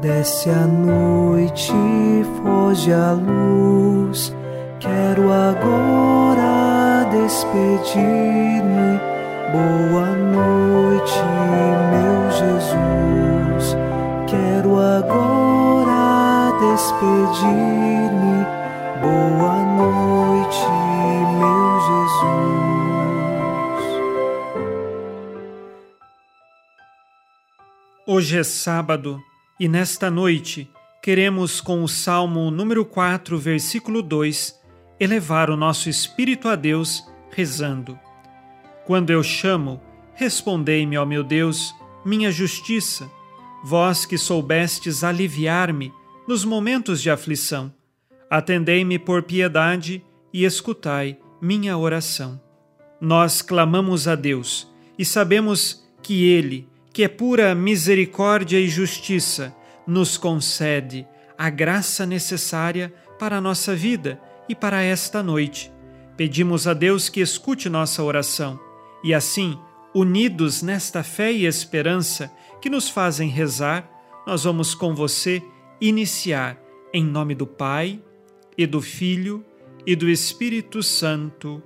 Desce a noite, foge a luz. Quero agora despedir-me. Boa noite, meu Jesus. Quero agora despedir-me. Boa noite, meu Jesus. Hoje é sábado e nesta noite, queremos, com o Salmo número 4, versículo 2, elevar o nosso espírito a Deus, rezando: Quando eu chamo, respondei-me, ó meu Deus, minha justiça, vós que soubestes aliviar-me nos momentos de aflição. Atendei-me por piedade e escutai minha oração. Nós clamamos a Deus e sabemos que Ele, que é pura misericórdia e justiça, nos concede a graça necessária para a nossa vida e para esta noite. Pedimos a Deus que escute nossa oração e assim, unidos nesta fé e esperança que nos fazem rezar, nós vamos com você iniciar em nome do Pai e do Filho e do Espírito Santo.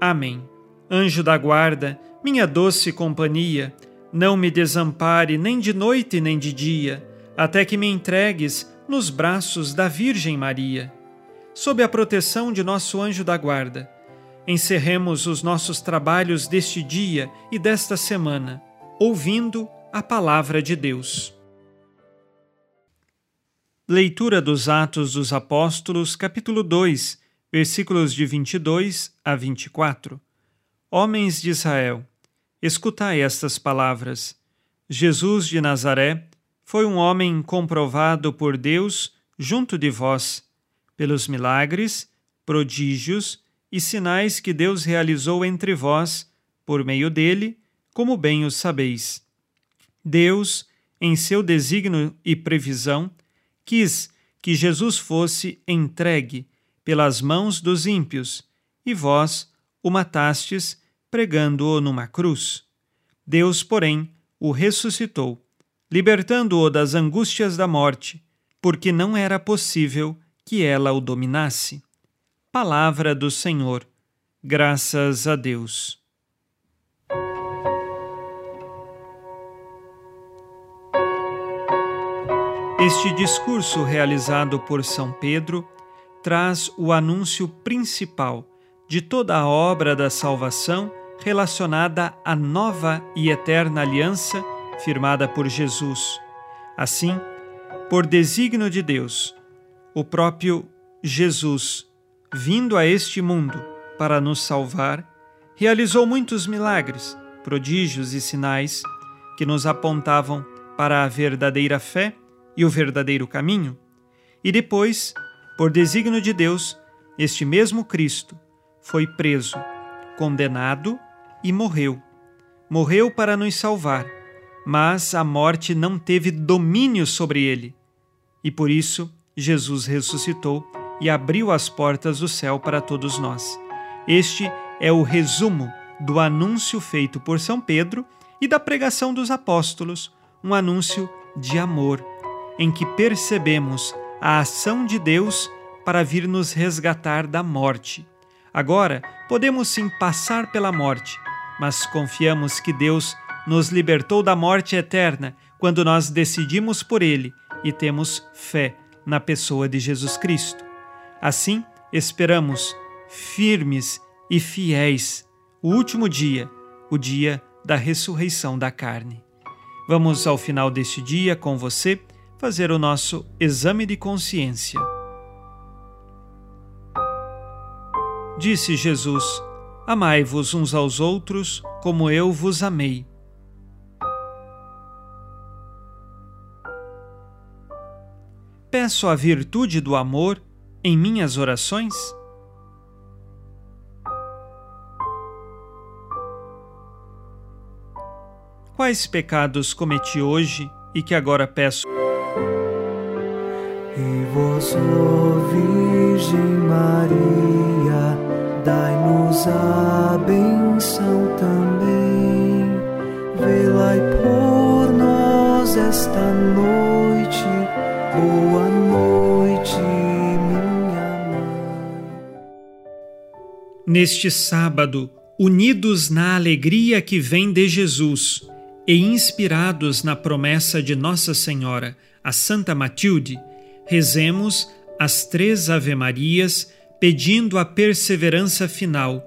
Amém. Anjo da guarda, minha doce companhia, não me desampare nem de noite nem de dia, até que me entregues nos braços da Virgem Maria. Sob a proteção de nosso anjo da guarda, encerremos os nossos trabalhos deste dia e desta semana, ouvindo a palavra de Deus. Leitura dos Atos dos Apóstolos, capítulo 2, versículos de 22 a 24. Homens de Israel, Escutai estas palavras. Jesus de Nazaré foi um homem comprovado por Deus junto de vós, pelos milagres, prodígios e sinais que Deus realizou entre vós, por meio dele, como bem o sabeis. Deus, em seu desígnio e previsão, quis que Jesus fosse entregue pelas mãos dos ímpios, e vós o matastes pregando-o numa cruz. Deus, porém, o ressuscitou, libertando-o das angústias da morte, porque não era possível que ela o dominasse. Palavra do Senhor. Graças a Deus. Este discurso realizado por São Pedro traz o anúncio principal de toda a obra da salvação relacionada à nova e eterna aliança firmada por Jesus. Assim, por desígnio de Deus, o próprio Jesus, vindo a este mundo para nos salvar, realizou muitos milagres, prodígios e sinais que nos apontavam para a verdadeira fé e o verdadeiro caminho. E depois, por desígnio de Deus, este mesmo Cristo foi preso, condenado e morreu. Morreu para nos salvar, mas a morte não teve domínio sobre ele. E por isso Jesus ressuscitou e abriu as portas do céu para todos nós. Este é o resumo do anúncio feito por São Pedro e da pregação dos apóstolos, um anúncio de amor, em que percebemos a ação de Deus para vir nos resgatar da morte. Agora, podemos sim passar pela morte, mas confiamos que Deus nos libertou da morte eterna quando nós decidimos por Ele e temos fé na pessoa de Jesus Cristo. Assim, esperamos firmes e fiéis o último dia, o dia da ressurreição da carne. Vamos ao final deste dia com você fazer o nosso exame de consciência. Disse Jesus: Amai-vos uns aos outros como eu vos amei. Peço a virtude do amor em minhas orações? Quais pecados cometi hoje e que agora peço? E vós, Virgem Maria, dai-nos a benção também, velai por nós esta noite. Boa noite, minha mãe. Neste sábado, unidos na alegria que vem de Jesus e inspirados na promessa de Nossa Senhora, a Santa Matilde, rezemos as três Ave-Marias pedindo a perseverança final